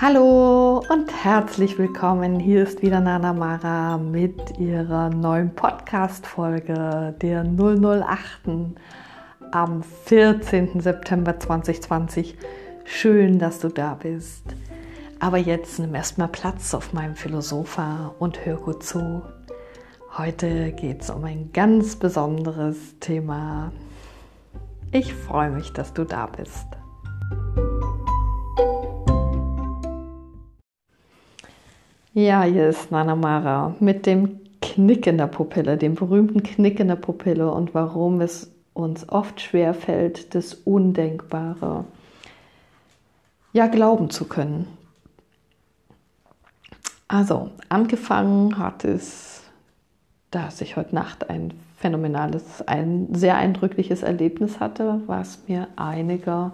Hallo und herzlich willkommen. Hier ist wieder Nana Mara mit ihrer neuen Podcast-Folge der 008 am 14. September 2020. Schön, dass du da bist. Aber jetzt nimm erstmal Platz auf meinem Philosopher und hör gut zu. Heute geht es um ein ganz besonderes Thema. Ich freue mich, dass du da bist. Ja, hier ist Nana Mara mit dem Knick in der Pupille, dem berühmten Knick in der Pupille und warum es uns oft schwer fällt, das Undenkbare ja glauben zu können. Also, angefangen hat es, dass ich heute Nacht ein phänomenales, ein sehr eindrückliches Erlebnis hatte, was mir einige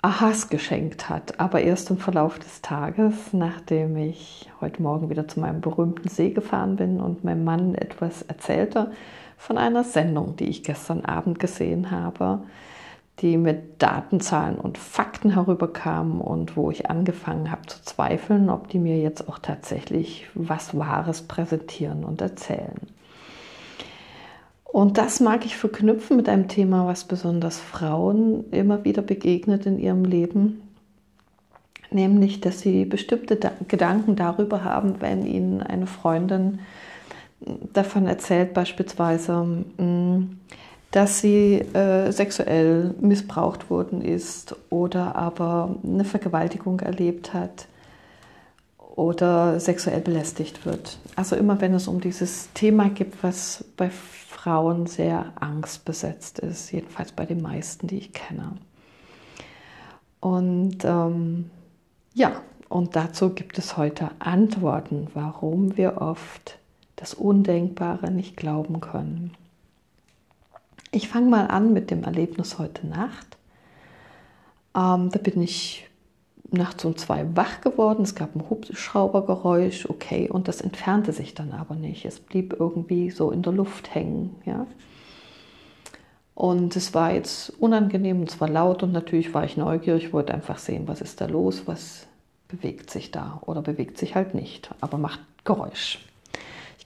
Aha's geschenkt hat, aber erst im Verlauf des Tages, nachdem ich heute Morgen wieder zu meinem berühmten See gefahren bin und mein Mann etwas erzählte von einer Sendung, die ich gestern Abend gesehen habe, die mit Daten, Zahlen und Fakten herüberkam und wo ich angefangen habe zu zweifeln, ob die mir jetzt auch tatsächlich was Wahres präsentieren und erzählen. Und das mag ich verknüpfen mit einem Thema, was besonders Frauen immer wieder begegnet in ihrem Leben, nämlich dass sie bestimmte Gedanken darüber haben, wenn ihnen eine Freundin davon erzählt, beispielsweise, mm, dass sie äh, sexuell missbraucht worden ist oder aber eine Vergewaltigung erlebt hat oder sexuell belästigt wird. Also immer wenn es um dieses Thema gibt, was bei Frauen sehr angstbesetzt ist, jedenfalls bei den meisten, die ich kenne. Und ähm, ja, und dazu gibt es heute Antworten, warum wir oft das Undenkbare nicht glauben können. Ich fange mal an mit dem Erlebnis heute Nacht. Ähm, da bin ich nachts um zwei wach geworden. Es gab ein Hubschraubergeräusch, okay, und das entfernte sich dann aber nicht. Es blieb irgendwie so in der Luft hängen, ja. Und es war jetzt unangenehm und es war laut und natürlich war ich neugierig, wollte einfach sehen, was ist da los, was bewegt sich da oder bewegt sich halt nicht, aber macht Geräusch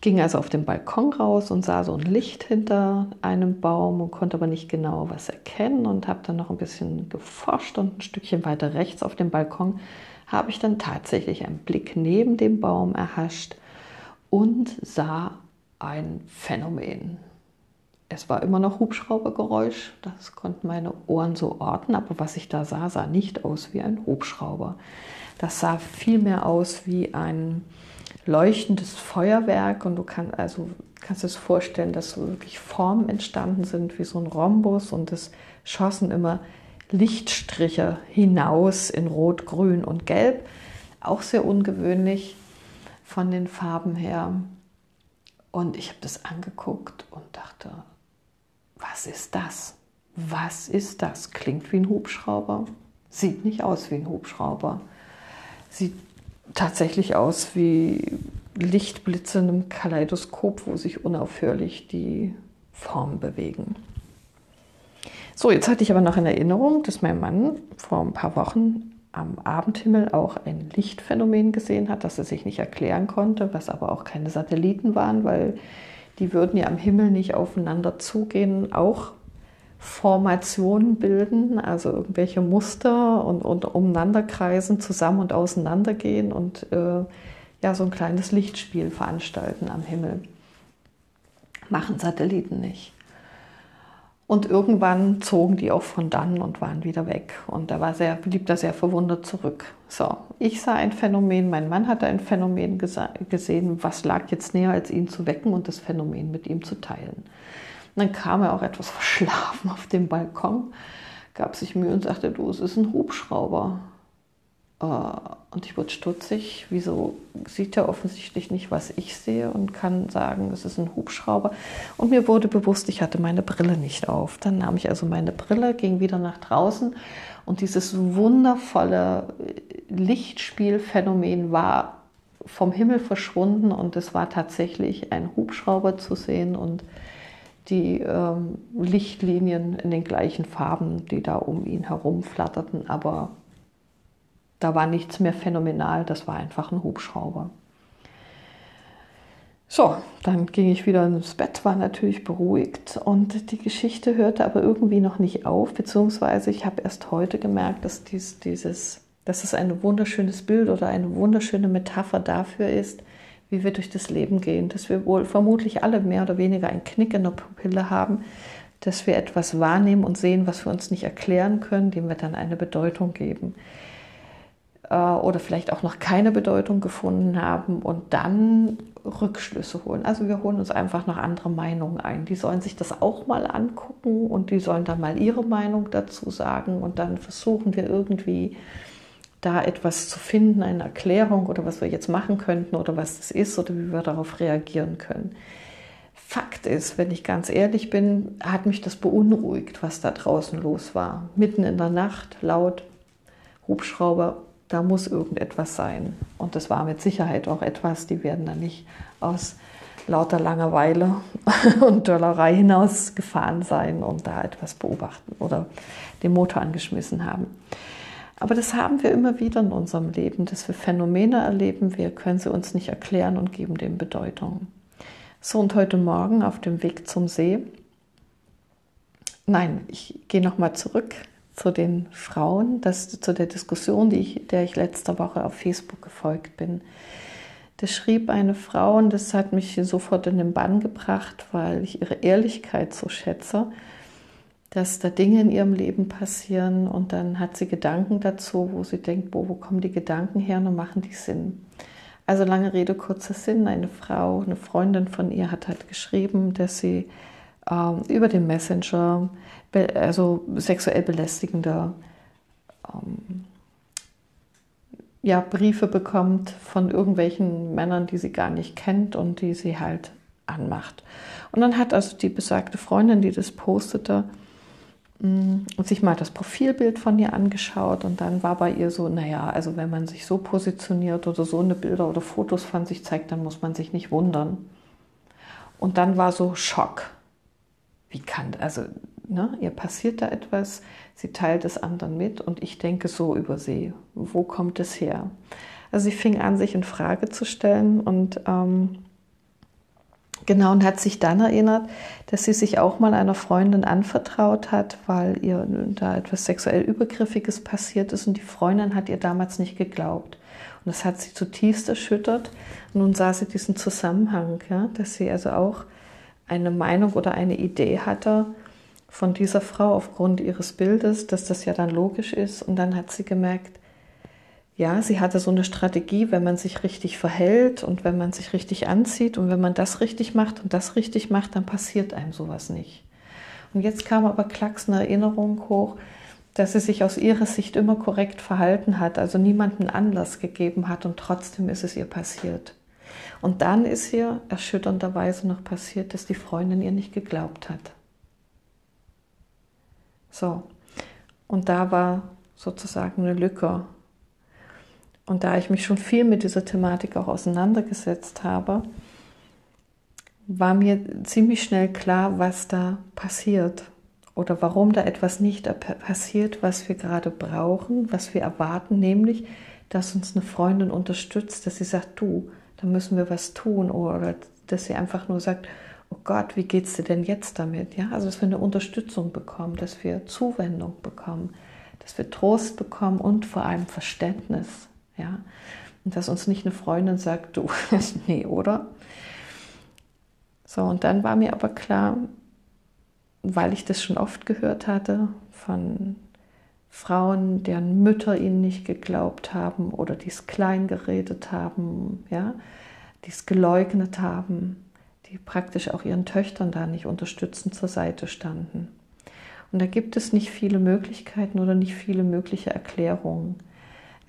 ging also auf den Balkon raus und sah so ein Licht hinter einem Baum und konnte aber nicht genau was erkennen und habe dann noch ein bisschen geforscht und ein Stückchen weiter rechts auf dem Balkon habe ich dann tatsächlich einen Blick neben dem Baum erhascht und sah ein Phänomen. Es war immer noch Hubschraubergeräusch, das konnten meine Ohren so orten, aber was ich da sah, sah nicht aus wie ein Hubschrauber. Das sah vielmehr aus wie ein leuchtendes Feuerwerk und du kannst also kannst es vorstellen, dass so wirklich Formen entstanden sind wie so ein Rhombus und es schossen immer Lichtstriche hinaus in Rot, Grün und Gelb. Auch sehr ungewöhnlich von den Farben her. Und ich habe das angeguckt und dachte, was ist das? Was ist das? Klingt wie ein Hubschrauber, sieht nicht aus wie ein Hubschrauber. Sieht tatsächlich aus wie Lichtblitze in einem Kaleidoskop, wo sich unaufhörlich die Formen bewegen. So, jetzt hatte ich aber noch in Erinnerung, dass mein Mann vor ein paar Wochen am Abendhimmel auch ein Lichtphänomen gesehen hat, das er sich nicht erklären konnte, was aber auch keine Satelliten waren, weil die würden ja am Himmel nicht aufeinander zugehen, auch Formationen bilden, also irgendwelche Muster und, und umeinander kreisen, zusammen und auseinander gehen und äh, ja, so ein kleines Lichtspiel veranstalten am Himmel. Machen Satelliten nicht. Und irgendwann zogen die auch von dann und waren wieder weg. Und da war sehr, blieb da sehr verwundert zurück. So, ich sah ein Phänomen, mein Mann hatte ein Phänomen gesehen. Was lag jetzt näher, als ihn zu wecken und das Phänomen mit ihm zu teilen? Und dann kam er auch etwas verschlafen auf dem Balkon, gab sich Mühe und sagte, du, es ist ein Hubschrauber. Äh, und ich wurde stutzig. Wieso sieht er offensichtlich nicht, was ich sehe und kann sagen, es ist ein Hubschrauber? Und mir wurde bewusst, ich hatte meine Brille nicht auf. Dann nahm ich also meine Brille, ging wieder nach draußen und dieses wundervolle Lichtspielphänomen war vom Himmel verschwunden und es war tatsächlich ein Hubschrauber zu sehen und die ähm, Lichtlinien in den gleichen Farben, die da um ihn herum flatterten, aber Da war nichts mehr phänomenal, das war einfach ein Hubschrauber. So, dann ging ich wieder ins Bett, war natürlich beruhigt und die Geschichte hörte aber irgendwie noch nicht auf, beziehungsweise ich habe erst heute gemerkt, dass dies, dieses, dass es ein wunderschönes Bild oder eine wunderschöne Metapher dafür ist, wie wir durch das Leben gehen, dass wir wohl vermutlich alle mehr oder weniger einen Knick in der Pupille haben, dass wir etwas wahrnehmen und sehen, was wir uns nicht erklären können, dem wir dann eine Bedeutung geben äh, oder vielleicht auch noch keine Bedeutung gefunden haben und dann Rückschlüsse holen. Also wir holen uns einfach noch andere Meinungen ein. Die sollen sich das auch mal angucken und die sollen dann mal ihre Meinung dazu sagen und dann versuchen wir irgendwie da etwas zu finden, eine Erklärung oder was wir jetzt machen könnten oder was das ist oder wie wir darauf reagieren können. Fakt ist, wenn ich ganz ehrlich bin, hat mich das beunruhigt, was da draußen los war. Mitten in der Nacht, laut, Hubschrauber, da muss irgendetwas sein. Und das war mit Sicherheit auch etwas, die werden da nicht aus lauter Langeweile und Dollerei hinausgefahren sein und da etwas beobachten oder den Motor angeschmissen haben. Aber das haben wir immer wieder in unserem Leben, dass wir Phänomene erleben, wir können sie uns nicht erklären und geben dem Bedeutung. So, und heute Morgen auf dem Weg zum See, nein, ich gehe nochmal zurück zu den Frauen, das, zu der Diskussion, ich, der ich letzte Woche auf Facebook gefolgt bin. Da schrieb eine Frau, und das hat mich sofort in den Bann gebracht, weil ich ihre Ehrlichkeit so schätze, dass da Dinge in ihrem Leben passieren und dann hat sie Gedanken dazu, wo sie denkt, wo, wo kommen die Gedanken her und machen die Sinn. Also lange Rede, kurzer Sinn. Eine Frau, eine Freundin von ihr hat halt geschrieben, dass sie ähm, über den Messenger also sexuell belästigende ähm, ja, Briefe bekommt von irgendwelchen Männern, die sie gar nicht kennt und die sie halt anmacht. Und dann hat also die besagte Freundin, die das postete, sich mal das Profilbild von ihr angeschaut und dann war bei ihr so, naja, also wenn man sich so positioniert oder so eine Bilder oder Fotos von sich zeigt, dann muss man sich nicht wundern. Und dann war so Schock. Wie kann, also Ne? Ihr passiert da etwas, sie teilt es anderen mit und ich denke so über sie. Wo kommt es her? Also sie fing an, sich in Frage zu stellen und ähm, genau und hat sich dann erinnert, dass sie sich auch mal einer Freundin anvertraut hat, weil ihr da etwas sexuell Übergriffiges passiert ist und die Freundin hat ihr damals nicht geglaubt. Und das hat sie zutiefst erschüttert. Und nun sah sie diesen Zusammenhang, ja, dass sie also auch eine Meinung oder eine Idee hatte, von dieser Frau aufgrund ihres Bildes, dass das ja dann logisch ist. Und dann hat sie gemerkt, ja, sie hatte so eine Strategie, wenn man sich richtig verhält und wenn man sich richtig anzieht und wenn man das richtig macht und das richtig macht, dann passiert einem sowas nicht. Und jetzt kam aber Klacks eine Erinnerung hoch, dass sie sich aus ihrer Sicht immer korrekt verhalten hat, also niemanden Anlass gegeben hat und trotzdem ist es ihr passiert. Und dann ist ihr erschütternderweise noch passiert, dass die Freundin ihr nicht geglaubt hat. So, und da war sozusagen eine Lücke. Und da ich mich schon viel mit dieser Thematik auch auseinandergesetzt habe, war mir ziemlich schnell klar, was da passiert oder warum da etwas nicht passiert, was wir gerade brauchen, was wir erwarten, nämlich, dass uns eine Freundin unterstützt, dass sie sagt, du, da müssen wir was tun oder dass sie einfach nur sagt, oh Gott, wie geht es dir denn jetzt damit? Ja, also dass wir eine Unterstützung bekommen, dass wir Zuwendung bekommen, dass wir Trost bekommen und vor allem Verständnis. Ja, und dass uns nicht eine Freundin sagt, du, nee, oder? So, und dann war mir aber klar, weil ich das schon oft gehört hatte von Frauen, deren Mütter ihnen nicht geglaubt haben oder die es klein geredet haben, ja, die es geleugnet haben, die praktisch auch ihren Töchtern da nicht unterstützend zur Seite standen. Und da gibt es nicht viele Möglichkeiten oder nicht viele mögliche Erklärungen.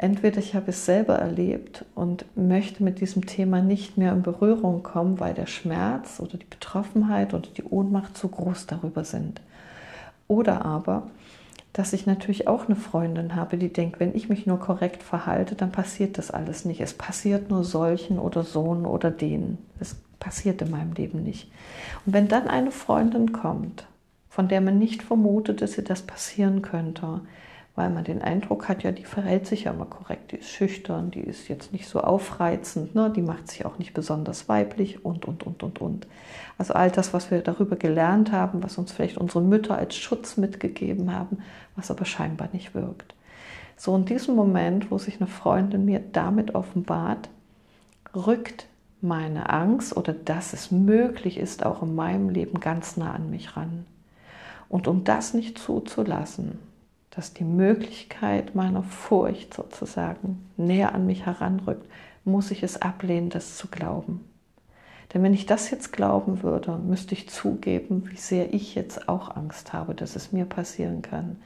Entweder ich habe es selber erlebt und möchte mit diesem Thema nicht mehr in Berührung kommen, weil der Schmerz oder die Betroffenheit oder die Ohnmacht zu groß darüber sind. Oder aber, dass ich natürlich auch eine Freundin habe, die denkt, wenn ich mich nur korrekt verhalte, dann passiert das alles nicht. Es passiert nur solchen oder Sohn oder denen. Es passiert in meinem Leben nicht. Und wenn dann eine Freundin kommt, von der man nicht vermutet, dass ihr das passieren könnte, weil man den Eindruck hat, ja, die verhält sich ja immer korrekt, die ist schüchtern, die ist jetzt nicht so aufreizend, ne? die macht sich auch nicht besonders weiblich und, und, und, und, und. Also all das, was wir darüber gelernt haben, was uns vielleicht unsere Mütter als Schutz mitgegeben haben, was aber scheinbar nicht wirkt. So in diesem Moment, wo sich eine Freundin mir damit offenbart, rückt meine Angst oder dass es möglich ist, auch in meinem Leben ganz nah an mich ran. Und um das nicht zuzulassen, dass die Möglichkeit meiner Furcht sozusagen näher an mich heranrückt, muss ich es ablehnen, das zu glauben. Denn wenn ich das jetzt glauben würde, müsste ich zugeben, wie sehr ich jetzt auch Angst habe, dass es mir passieren kann,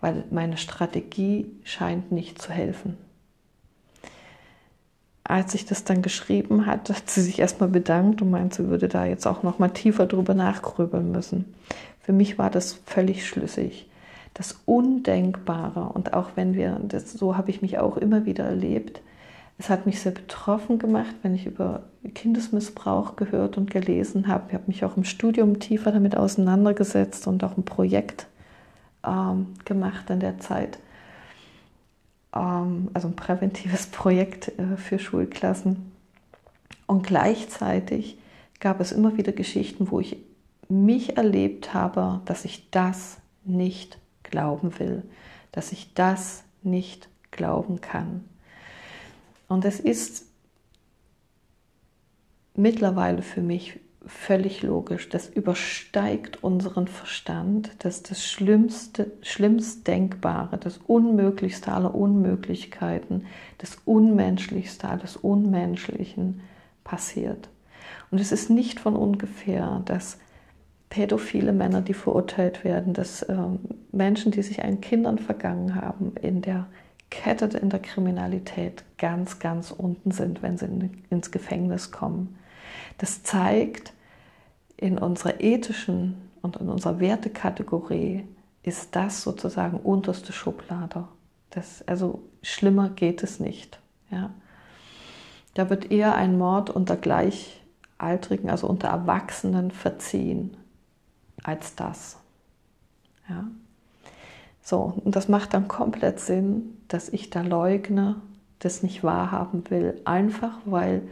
weil meine Strategie scheint nicht zu helfen als ich das dann geschrieben hat, hat sie sich erstmal bedankt und meint, sie würde da jetzt auch noch mal tiefer drüber nachgrübeln müssen. Für mich war das völlig schlüssig. Das Undenkbare und auch wenn wir, das, so habe ich mich auch immer wieder erlebt, es hat mich sehr betroffen gemacht, wenn ich über Kindesmissbrauch gehört und gelesen habe. Ich habe mich auch im Studium tiefer damit auseinandergesetzt und auch ein Projekt ähm, gemacht in der Zeit. Ähm, also ein präventives Projekt äh, für Schulklassen. Und gleichzeitig gab es immer wieder Geschichten, wo ich mich erlebt habe, dass ich das nicht glauben will, dass ich das nicht glauben kann. Und es ist mittlerweile für mich völlig logisch. Das übersteigt unseren Verstand. Das ist das Schlimmste, schlimmst Denkbare, das Unmöglichste aller Unmöglichkeiten, das Unmenschlichste alles Unmenschlichen passiert. Und es ist nicht von ungefähr, dass pädophile Männer, die verurteilt werden, dass äh, Menschen, die sich an Kindern vergangen haben, in der Kette in der Kriminalität ganz, ganz unten sind, wenn sie in, ins Gefängnis kommen. Das zeigt, in unserer ethischen und in unserer Wertekategorie ist das sozusagen unterste Schublade. Das, also schlimmer geht es nicht. Ja. Da wird eher ein Mord unter Gleichaltrigen, also unter Erwachsenen verziehen, als das. Ja. So, und das macht dann komplett Sinn, dass ich da leugne, das nicht wahrhaben will, einfach weil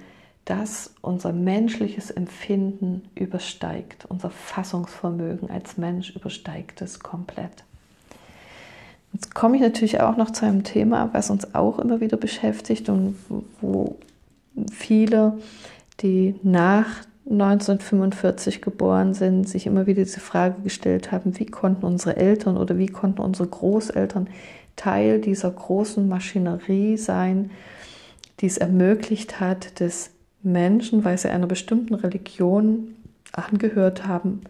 das unser menschliches Empfinden übersteigt, unser Fassungsvermögen als Mensch übersteigt es komplett. Jetzt komme ich natürlich auch noch zu einem Thema, was uns auch immer wieder beschäftigt und wo viele, die nach 1945 geboren sind, sich immer wieder diese Frage gestellt haben, wie konnten unsere Eltern oder wie konnten unsere Großeltern Teil dieser großen Maschinerie sein, die es ermöglicht hat, dass Menschen, weil sie einer bestimmten Religion angehört haben,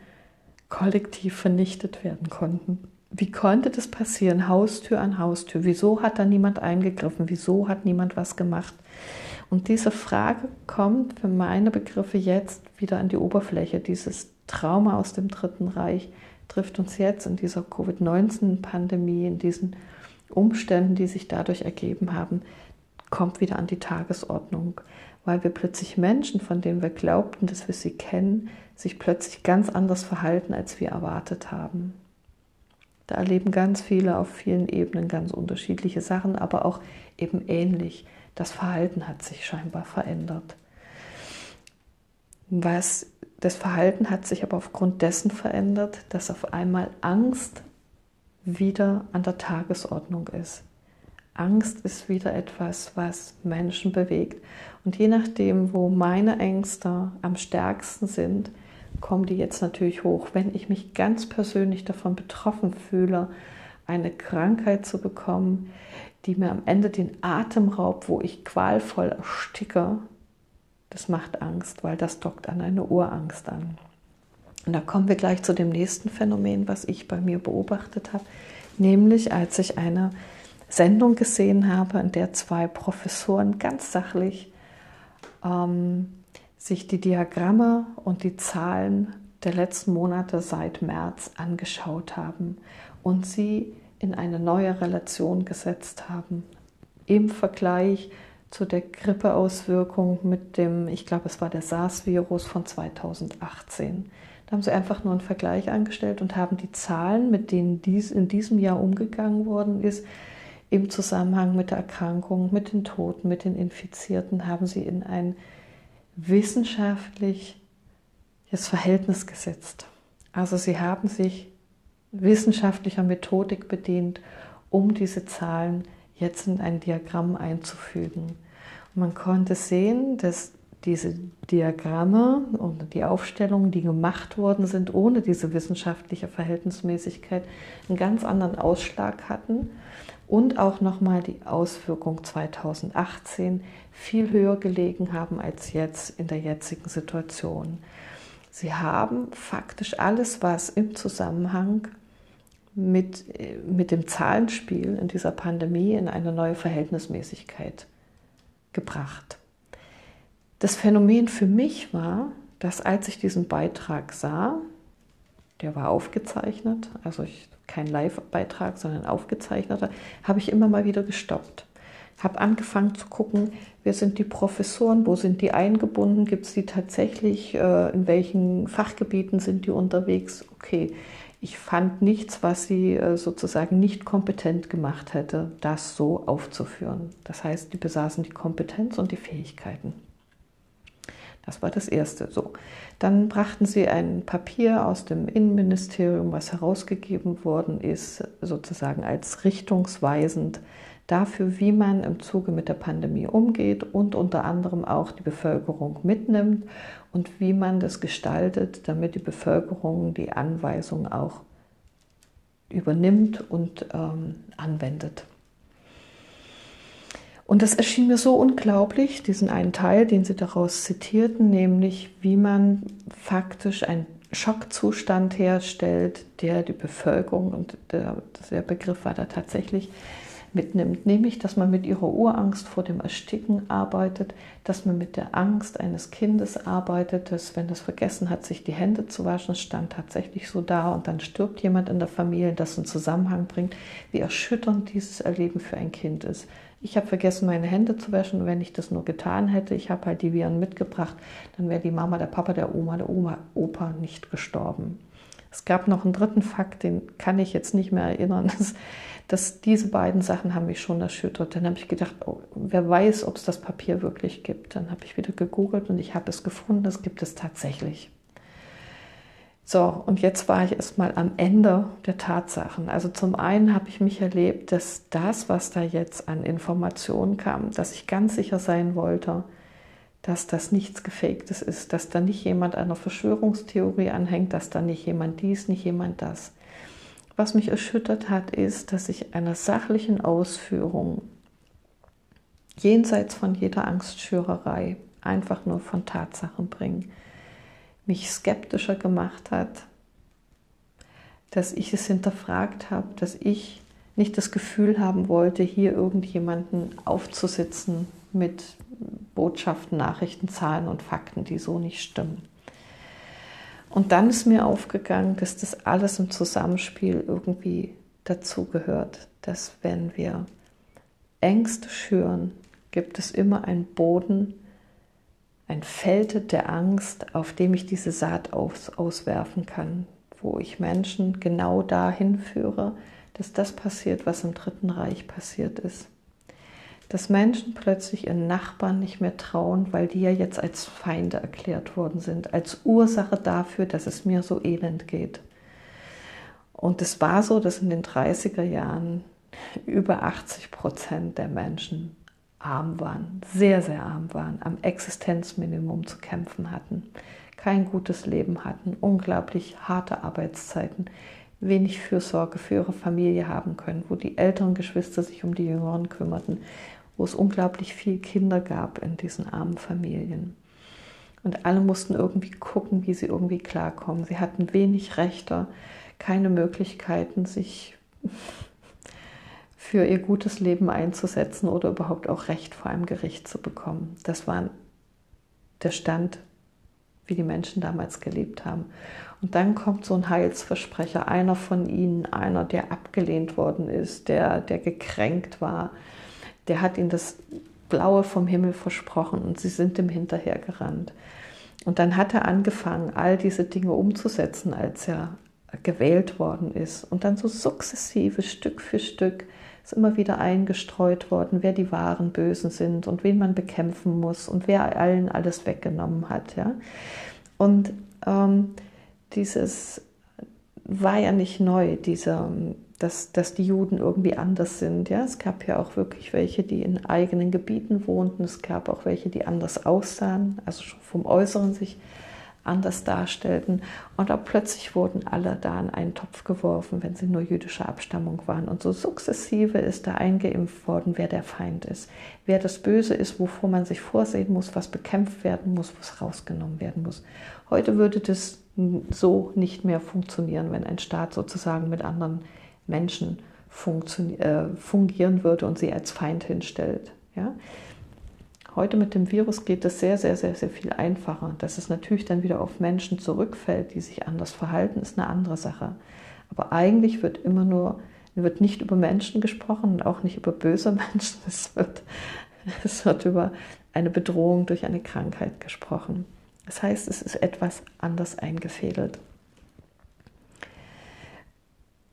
kollektiv vernichtet werden konnten. Wie konnte das passieren, Haustür an Haustür? Wieso hat da niemand eingegriffen? Wieso hat niemand was gemacht? Und diese Frage kommt für meine Begriffe jetzt wieder an die Oberfläche. Dieses Trauma aus dem Dritten Reich trifft uns jetzt in dieser Covid-19-Pandemie, in diesen Umständen, die sich dadurch ergeben haben, kommt wieder an die Tagesordnung weil wir plötzlich Menschen, von denen wir glaubten, dass wir sie kennen, sich plötzlich ganz anders verhalten, als wir erwartet haben. Da erleben ganz viele auf vielen Ebenen ganz unterschiedliche Sachen, aber auch eben ähnlich. Das Verhalten hat sich scheinbar verändert. Was, das Verhalten hat sich aber aufgrund dessen verändert, dass auf einmal Angst wieder an der Tagesordnung ist. Angst ist wieder etwas, was Menschen bewegt. Und je nachdem, wo meine Ängste am stärksten sind, kommen die jetzt natürlich hoch. Wenn ich mich ganz persönlich davon betroffen fühle, eine Krankheit zu bekommen, die mir am Ende den Atem raubt, wo ich qualvoll ersticke, das macht Angst, weil das dockt an eine Urangst an. Und da kommen wir gleich zu dem nächsten Phänomen, was ich bei mir beobachtet habe, nämlich als ich eine Sendung gesehen habe, in der zwei Professoren ganz sachlich ähm, sich die Diagramme und die Zahlen der letzten Monate seit März angeschaut haben und sie in eine neue Relation gesetzt haben. Im Vergleich zu der Grippeauswirkung mit dem, ich glaube es war der SARS-Virus von 2018. Da haben sie einfach nur einen Vergleich angestellt und haben die Zahlen, mit denen dies in diesem Jahr umgegangen worden ist, im Zusammenhang mit der Erkrankung, mit den Toten, mit den Infizierten, haben sie in ein wissenschaftliches Verhältnis gesetzt. Also sie haben sich wissenschaftlicher Methodik bedient, um diese Zahlen jetzt in ein Diagramm einzufügen. Und man konnte sehen, dass diese Diagramme und die Aufstellungen, die gemacht worden sind, ohne diese wissenschaftliche Verhältnismäßigkeit, einen ganz anderen Ausschlag hatten und auch nochmal die Auswirkung 2018 viel höher gelegen haben als jetzt in der jetzigen Situation. Sie haben faktisch alles, was im Zusammenhang mit, mit dem Zahlenspiel in dieser Pandemie in eine neue Verhältnismäßigkeit gebracht. Das Phänomen für mich war, dass als ich diesen Beitrag sah, der war aufgezeichnet, also ich, kein Live-Beitrag, sondern aufgezeichneter, habe ich immer mal wieder gestoppt. Habe angefangen zu gucken, wer sind die Professoren, wo sind die eingebunden, gibt es die tatsächlich, äh, in welchen Fachgebieten sind die unterwegs. Okay, ich fand nichts, was sie äh, sozusagen nicht kompetent gemacht hätte, das so aufzuführen. Das heißt, die besaßen die Kompetenz und die Fähigkeiten. Das war das Erste. So, dann brachten sie ein Papier aus dem Innenministerium, was herausgegeben worden ist, sozusagen als richtungsweisend dafür, wie man im Zuge mit der Pandemie umgeht und unter anderem auch die Bevölkerung mitnimmt und wie man das gestaltet, damit die Bevölkerung die Anweisung auch übernimmt und ähm, anwendet. Und das erschien mir so unglaublich, diesen einen Teil, den Sie daraus zitierten, nämlich wie man faktisch einen Schockzustand herstellt, der die Bevölkerung, und der, der Begriff war da tatsächlich, mitnimmt, nämlich dass man mit ihrer Urangst vor dem Ersticken arbeitet, dass man mit der Angst eines Kindes arbeitet, dass wenn das vergessen hat, sich die Hände zu waschen, stand tatsächlich so da und dann stirbt jemand in der Familie, das einen Zusammenhang bringt, wie erschütternd dieses Erleben für ein Kind ist. Ich habe vergessen, meine Hände zu waschen wenn ich das nur getan hätte, ich habe halt die Viren mitgebracht, dann wäre die Mama, der Papa, der Oma, der Oma, Opa nicht gestorben. Es gab noch einen dritten Fakt, den kann ich jetzt nicht mehr erinnern. Das, dass diese beiden Sachen haben mich schon erschüttert. Dann habe ich gedacht, oh, wer weiß, ob es das Papier wirklich gibt. Dann habe ich wieder gegoogelt und ich habe es gefunden, das gibt es tatsächlich. So, und jetzt war ich erstmal am Ende der Tatsachen. Also zum einen habe ich mich erlebt, dass das, was da jetzt an Informationen kam, dass ich ganz sicher sein wollte, dass das nichts Gefaktes ist, dass da nicht jemand einer Verschwörungstheorie anhängt, dass da nicht jemand dies, nicht jemand das. Was mich erschüttert hat, ist, dass ich einer sachlichen Ausführung jenseits von jeder Angstschürerei einfach nur von Tatsachen bringe, mich skeptischer gemacht hat, dass ich es hinterfragt habe, dass ich nicht das Gefühl haben wollte, hier irgendjemanden aufzusitzen mit Botschaften, Nachrichten, Zahlen und Fakten, die so nicht stimmen. Und dann ist mir aufgegangen, dass das alles im Zusammenspiel irgendwie dazugehört, dass wenn wir Ängste schüren, gibt es immer einen Boden, ein Feld der Angst, auf dem ich diese Saat aus, auswerfen kann, wo ich Menschen genau dahin führe, dass das passiert, was im Dritten Reich passiert ist dass Menschen plötzlich ihren Nachbarn nicht mehr trauen, weil die ja jetzt als Feinde erklärt worden sind, als Ursache dafür, dass es mir so elend geht. Und es war so, dass in den 30er Jahren über 80 Prozent der Menschen arm waren, sehr, sehr arm waren, am Existenzminimum zu kämpfen hatten, kein gutes Leben hatten, unglaublich harte Arbeitszeiten, wenig Fürsorge für ihre Familie haben können, wo die älteren Geschwister sich um die Jüngeren kümmerten, wo es unglaublich viele Kinder gab in diesen armen Familien. Und alle mussten irgendwie gucken, wie sie irgendwie klarkommen. Sie hatten wenig Rechte, keine Möglichkeiten, sich für ihr gutes Leben einzusetzen oder überhaupt auch Recht vor einem Gericht zu bekommen. Das war der Stand, wie die Menschen damals gelebt haben. Und dann kommt so ein Heilsversprecher, einer von ihnen, einer, der abgelehnt worden ist, der, der gekränkt war, der hat ihnen das Blaue vom Himmel versprochen und sie sind ihm hinterhergerannt. Und dann hat er angefangen, all diese Dinge umzusetzen, als er gewählt worden ist. Und dann so sukzessive, Stück für Stück, ist immer wieder eingestreut worden, wer die wahren Bösen sind und wen man bekämpfen muss und wer allen alles weggenommen hat. Ja? Und ähm, dieses war ja nicht neu, dieser, dass, dass die Juden irgendwie anders sind. Ja? Es gab ja auch wirklich welche, die in eigenen Gebieten wohnten. Es gab auch welche, die anders aussahen, also schon vom Äußeren sich anders darstellten. Und auch plötzlich wurden alle da in einen Topf geworfen, wenn sie nur jüdischer Abstammung waren. Und so sukzessive ist da eingeimpft worden, wer der Feind ist, wer das Böse ist, wovor man sich vorsehen muss, was bekämpft werden muss, was rausgenommen werden muss. Heute würde das so nicht mehr funktionieren, wenn ein Staat sozusagen mit anderen Menschen äh, fungieren würde und sie als Feind hinstellt. Ja? Heute mit dem Virus geht es sehr, sehr, sehr, sehr viel einfacher. Dass es natürlich dann wieder auf Menschen zurückfällt, die sich anders verhalten, ist eine andere Sache. Aber eigentlich wird immer nur, wird nicht über Menschen gesprochen und auch nicht über böse Menschen. Es wird, es wird über eine Bedrohung durch eine Krankheit gesprochen. Das heißt, es ist etwas anders eingefädelt.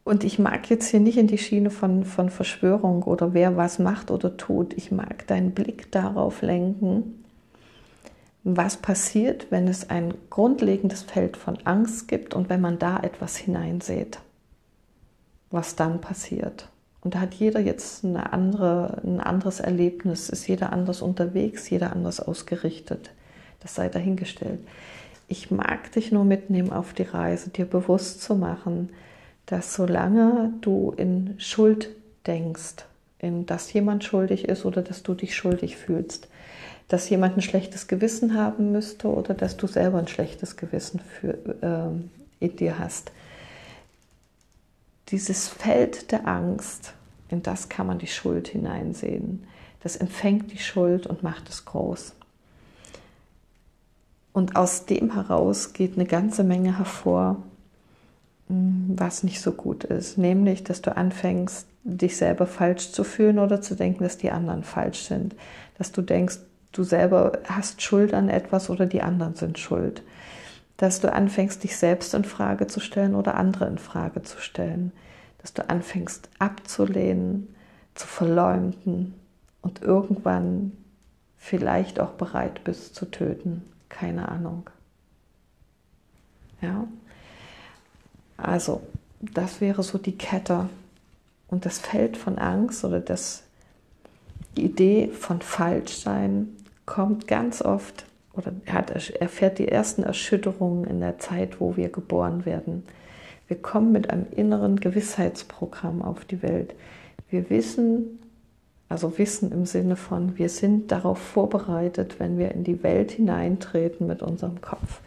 Und ich mag jetzt hier nicht in die Schiene von, von Verschwörung oder wer was macht oder tut. Ich mag deinen Blick darauf lenken, was passiert, wenn es ein grundlegendes Feld von Angst gibt und wenn man da etwas hineinsät. Was dann passiert. Und da hat jeder jetzt eine andere, ein anderes Erlebnis, ist jeder anders unterwegs, jeder anders ausgerichtet. Das sei dahingestellt. Ich mag dich nur mitnehmen auf die Reise, dir bewusst zu machen, dass solange du in Schuld denkst, in dass jemand schuldig ist oder dass du dich schuldig fühlst, dass jemand ein schlechtes Gewissen haben müsste oder dass du selber ein schlechtes Gewissen für, äh, in dir hast. Dieses Feld der Angst, in das kann man die Schuld hineinsehen. Das empfängt die Schuld und macht es groß. Und aus dem heraus geht eine ganze Menge hervor, was nicht so gut ist. Nämlich, dass du anfängst, dich selber falsch zu fühlen oder zu denken, dass die anderen falsch sind. Dass du denkst, du selber hast Schuld an etwas oder die anderen sind schuld. Dass du anfängst, dich selbst in Frage zu stellen oder andere in Frage zu stellen. Dass du anfängst abzulehnen, zu verleumden und irgendwann vielleicht auch bereit bist zu töten. Keine Ahnung. Ja, also, das wäre so die Kette. Und das Feld von Angst oder das, die Idee von Falschsein kommt ganz oft oder hat, erfährt die ersten Erschütterungen in der Zeit, wo wir geboren werden. Wir kommen mit einem inneren Gewissheitsprogramm auf die Welt. Wir wissen, also Wissen im Sinne von, wir sind darauf vorbereitet, wenn wir in die Welt hineintreten mit unserem Kopf.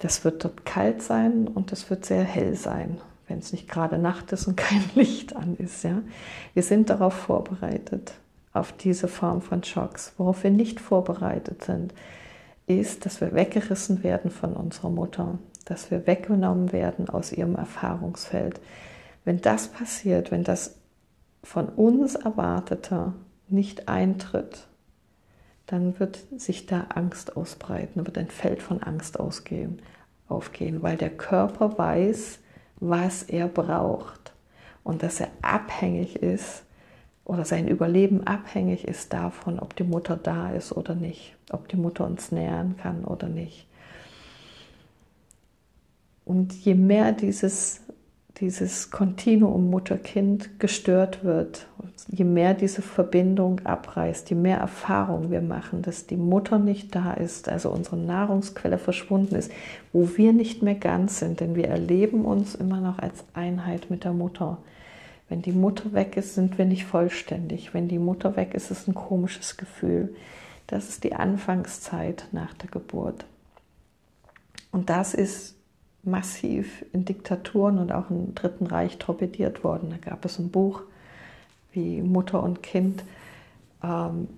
Das wird dort kalt sein und es wird sehr hell sein, wenn es nicht gerade Nacht ist und kein Licht an ist. Ja? Wir sind darauf vorbereitet, auf diese Form von Schocks. Worauf wir nicht vorbereitet sind, ist, dass wir weggerissen werden von unserer Mutter, dass wir weggenommen werden aus ihrem Erfahrungsfeld. Wenn das passiert, wenn das von uns Erwartete nicht eintritt, dann wird sich da Angst ausbreiten, wird ein Feld von Angst ausgehen, aufgehen, weil der Körper weiß, was er braucht und dass er abhängig ist oder sein Überleben abhängig ist davon, ob die Mutter da ist oder nicht, ob die Mutter uns nähern kann oder nicht. Und je mehr dieses dieses Kontinuum Mutter-Kind gestört wird, je mehr diese Verbindung abreißt, je mehr Erfahrung wir machen, dass die Mutter nicht da ist, also unsere Nahrungsquelle verschwunden ist, wo wir nicht mehr ganz sind, denn wir erleben uns immer noch als Einheit mit der Mutter. Wenn die Mutter weg ist, sind wir nicht vollständig. Wenn die Mutter weg ist, ist ein komisches Gefühl. Das ist die Anfangszeit nach der Geburt. Und das ist massiv in Diktaturen und auch im Dritten Reich torpediert worden. Da gab es ein Buch wie Mutter und Kind, ähm,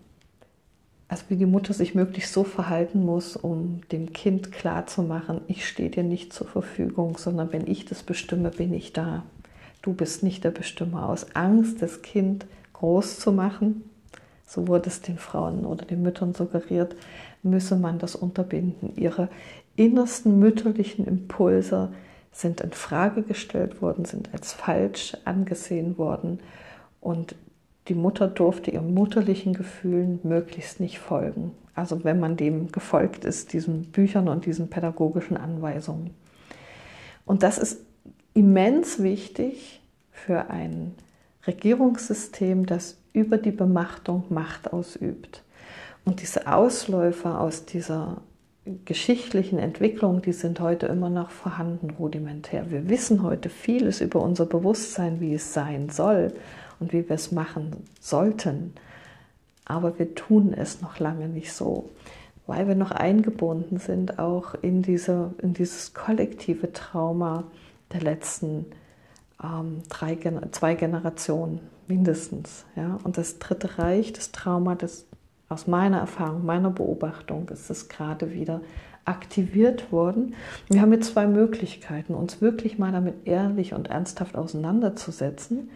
also wie die Mutter sich möglichst so verhalten muss, um dem Kind klarzumachen, ich stehe dir nicht zur Verfügung, sondern wenn ich das bestimme, bin ich da. Du bist nicht der Bestimmer. Aus Angst, das Kind groß zu machen, so wurde es den Frauen oder den Müttern suggeriert, müsse man das unterbinden. Ihre innersten mütterlichen Impulse sind in Frage gestellt worden, sind als falsch angesehen worden und die Mutter durfte ihren mutterlichen Gefühlen möglichst nicht folgen. Also wenn man dem gefolgt ist, diesen Büchern und diesen pädagogischen Anweisungen. Und das ist immens wichtig für ein Regierungssystem, das über die Bemachtung Macht ausübt. Und diese Ausläufer aus dieser geschichtlichen Entwicklung, die sind heute immer noch vorhanden, rudimentär. Wir wissen heute vieles über unser Bewusstsein, wie es sein soll und wie wir es machen sollten. Aber wir tun es noch lange nicht so, weil wir noch eingebunden sind auch in, diese, in dieses kollektive Trauma der letzten ähm, drei, zwei Generationen mindestens. Ja? Und das Dritte Reich, das Trauma, das aus meiner Erfahrung, meiner Beobachtung, ist es gerade wieder aktiviert worden. Wir haben jetzt zwei Möglichkeiten, uns wirklich mal damit ehrlich und ernsthaft auseinanderzusetzen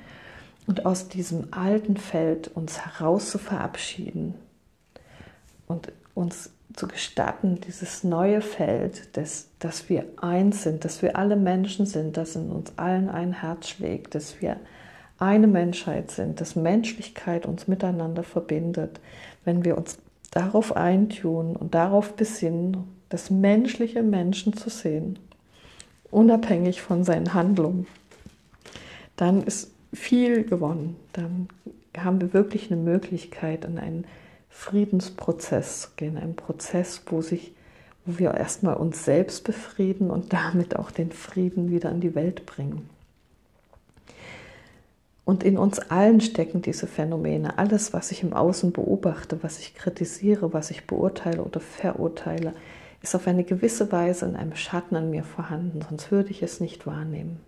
und aus diesem alten Feld uns heraus zu verabschieden und uns zu gestatten, dieses neue Feld, dass, dass wir eins sind, dass wir alle Menschen sind, dass in uns allen ein Herz schlägt, dass wir eine Menschheit sind, dass Menschlichkeit uns miteinander verbindet, wenn wir uns darauf eintun und darauf besinnen, das menschliche Menschen zu sehen, unabhängig von seinen Handlungen, dann ist viel gewonnen. Dann haben wir wirklich eine Möglichkeit, in einen Friedensprozess zu gehen, einen Prozess, wo sich wo wir erstmal uns selbst befrieden und damit auch den Frieden wieder in die Welt bringen. Und in uns allen stecken diese Phänomene. Alles, was ich im Außen beobachte, was ich kritisiere, was ich beurteile oder verurteile, ist auf eine gewisse Weise in einem Schatten an mir vorhanden, sonst würde ich es nicht wahrnehmen.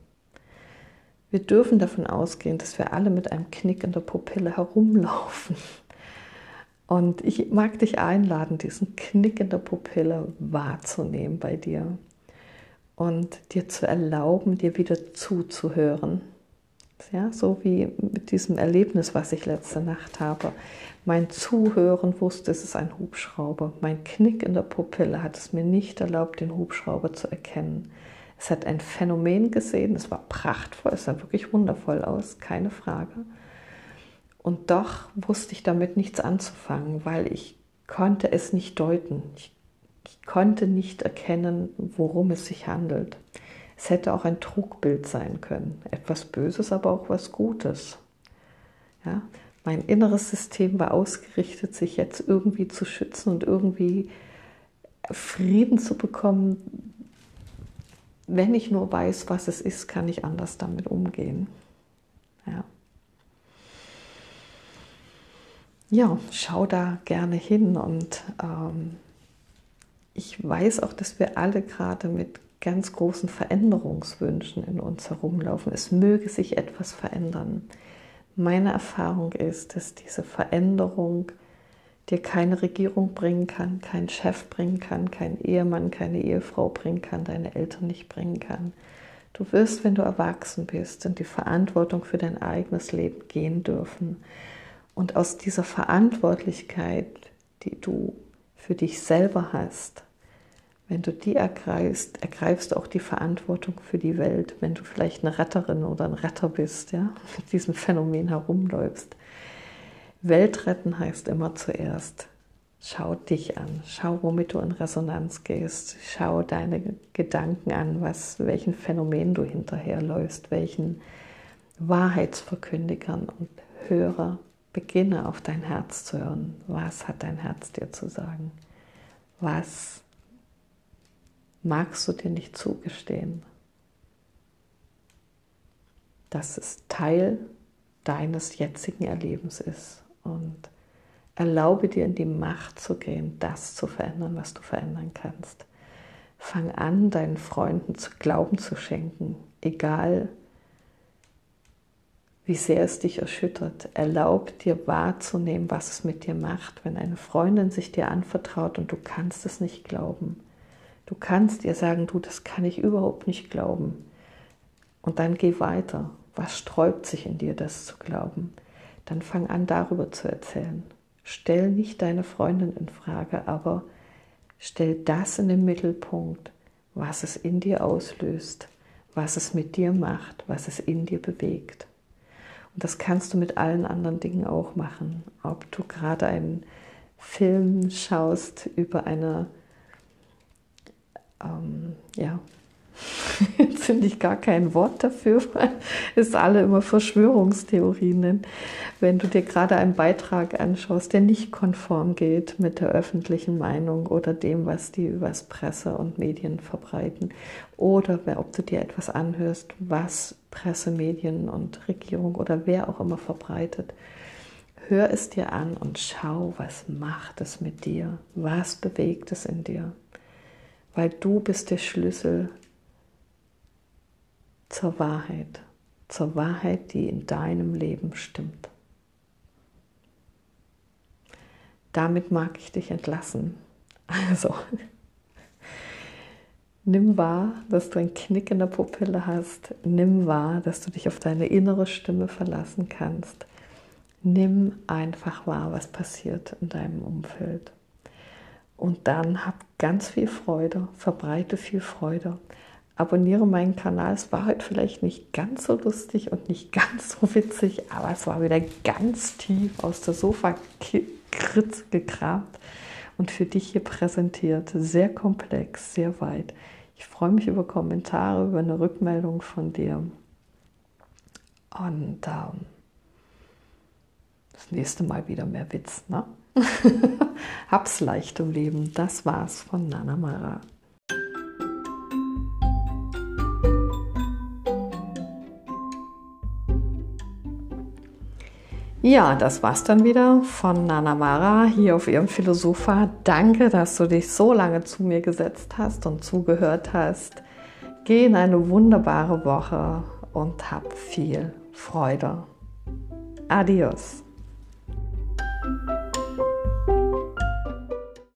Wir dürfen davon ausgehen, dass wir alle mit einem Knick in der Pupille herumlaufen. Und ich mag dich einladen, diesen Knick in der Pupille wahrzunehmen bei dir und dir zu erlauben, dir wieder zuzuhören. Ja, so wie mit diesem Erlebnis, was ich letzte Nacht habe. Mein Zuhören wusste, es ist ein Hubschrauber. Mein Knick in der Pupille hat es mir nicht erlaubt, den Hubschrauber zu erkennen. Es hat ein Phänomen gesehen, es war prachtvoll, es sah wirklich wundervoll aus, keine Frage. Und doch wusste ich damit nichts anzufangen, weil ich konnte es nicht deuten. Ich, ich konnte nicht erkennen, worum es sich handelt. Es hätte auch ein Trugbild sein können, etwas Böses, aber auch was Gutes. Ja? Mein inneres System war ausgerichtet, sich jetzt irgendwie zu schützen und irgendwie Frieden zu bekommen, wenn ich nur weiß, was es ist, kann ich anders damit umgehen. Ja. Ja, schau da gerne hin und ähm, ich weiß auch, dass wir alle gerade mit ganz großen Veränderungswünschen in uns herumlaufen. Es möge sich etwas verändern. Meine Erfahrung ist, dass diese Veränderung dir keine Regierung bringen kann, kein Chef bringen kann, kein Ehemann, keine Ehefrau bringen kann, deine Eltern nicht bringen kann. Du wirst, wenn du erwachsen bist, in die Verantwortung für dein eigenes Leben gehen dürfen. Und aus dieser Verantwortlichkeit, die du für dich selber hast, wenn du die ergreifst, ergreifst du auch die Verantwortung für die Welt, wenn du vielleicht eine Retterin oder ein Retter bist, ja, mit diesem Phänomen herumläufst. Welt retten heißt immer zuerst, schau dich an, schau, womit du in Resonanz gehst, schau deine Gedanken an, was, welchen Phänomen du hinterherläufst, welchen Wahrheitsverkündigern und höre, beginne auf dein Herz zu hören. Was hat dein Herz dir zu sagen? Was magst du dir nicht zugestehen? Dass es Teil deines jetzigen Erlebens ist und erlaube dir in die Macht zu gehen, das zu verändern, was du verändern kannst. Fang an, deinen Freunden zu Glauben zu schenken, egal wie sehr es dich erschüttert. Erlaub dir wahrzunehmen, was es mit dir macht, wenn eine Freundin sich dir anvertraut und du kannst es nicht glauben. Du kannst ihr sagen, du, das kann ich überhaupt nicht glauben. Und dann geh weiter. Was sträubt sich in dir, das zu glauben? dann fang an darüber zu erzählen. Stell nicht deine Freundin in Frage, aber Stell das in den Mittelpunkt, was es in dir auslöst, was es mit dir macht, was es in dir bewegt. Und das kannst du mit allen anderen Dingen auch machen. Ob du gerade einen Film schaust über eine, ähm, ja, Jetzt finde ich gar kein Wort dafür, weil es alle immer Verschwörungstheorien nennen. Wenn du dir gerade einen Beitrag anschaust, der nicht konform geht mit der öffentlichen Meinung oder dem, was die übers Presse und Medien verbreiten, oder ob du dir etwas anhörst, was Presse, Medien und Regierung oder wer auch immer verbreitet, hör es dir an und schau, was macht es mit dir, was bewegt es in dir, weil du bist der Schlüssel zur Wahrheit, zur Wahrheit, die in deinem Leben stimmt. Damit mag ich dich entlassen. Also, nimm wahr, dass du einen Knick in der Pupille hast. Nimm wahr, dass du dich auf deine innere Stimme verlassen kannst. Nimm einfach wahr, was passiert in deinem Umfeld. Und dann hab ganz viel Freude, verbreite viel Freude abonniere meinen Kanal. Es war heute vielleicht nicht ganz so lustig und nicht ganz so witzig, aber es war wieder ganz tief aus der Sofa-Kritz gekramt und für dich hier präsentiert. Sehr komplex, sehr weit. Ich freue mich über Kommentare, über eine Rückmeldung von dir. Und ähm, das nächste Mal wieder mehr Witz, ne? Hab's leicht im Leben. Das war's von Nana Mara. Ja, das war's dann wieder von Nana Mara hier auf ihrem Philosopha. Danke, dass du dich so lange zu mir gesetzt hast und zugehört hast. Geh in eine wunderbare Woche und hab viel Freude. Adios.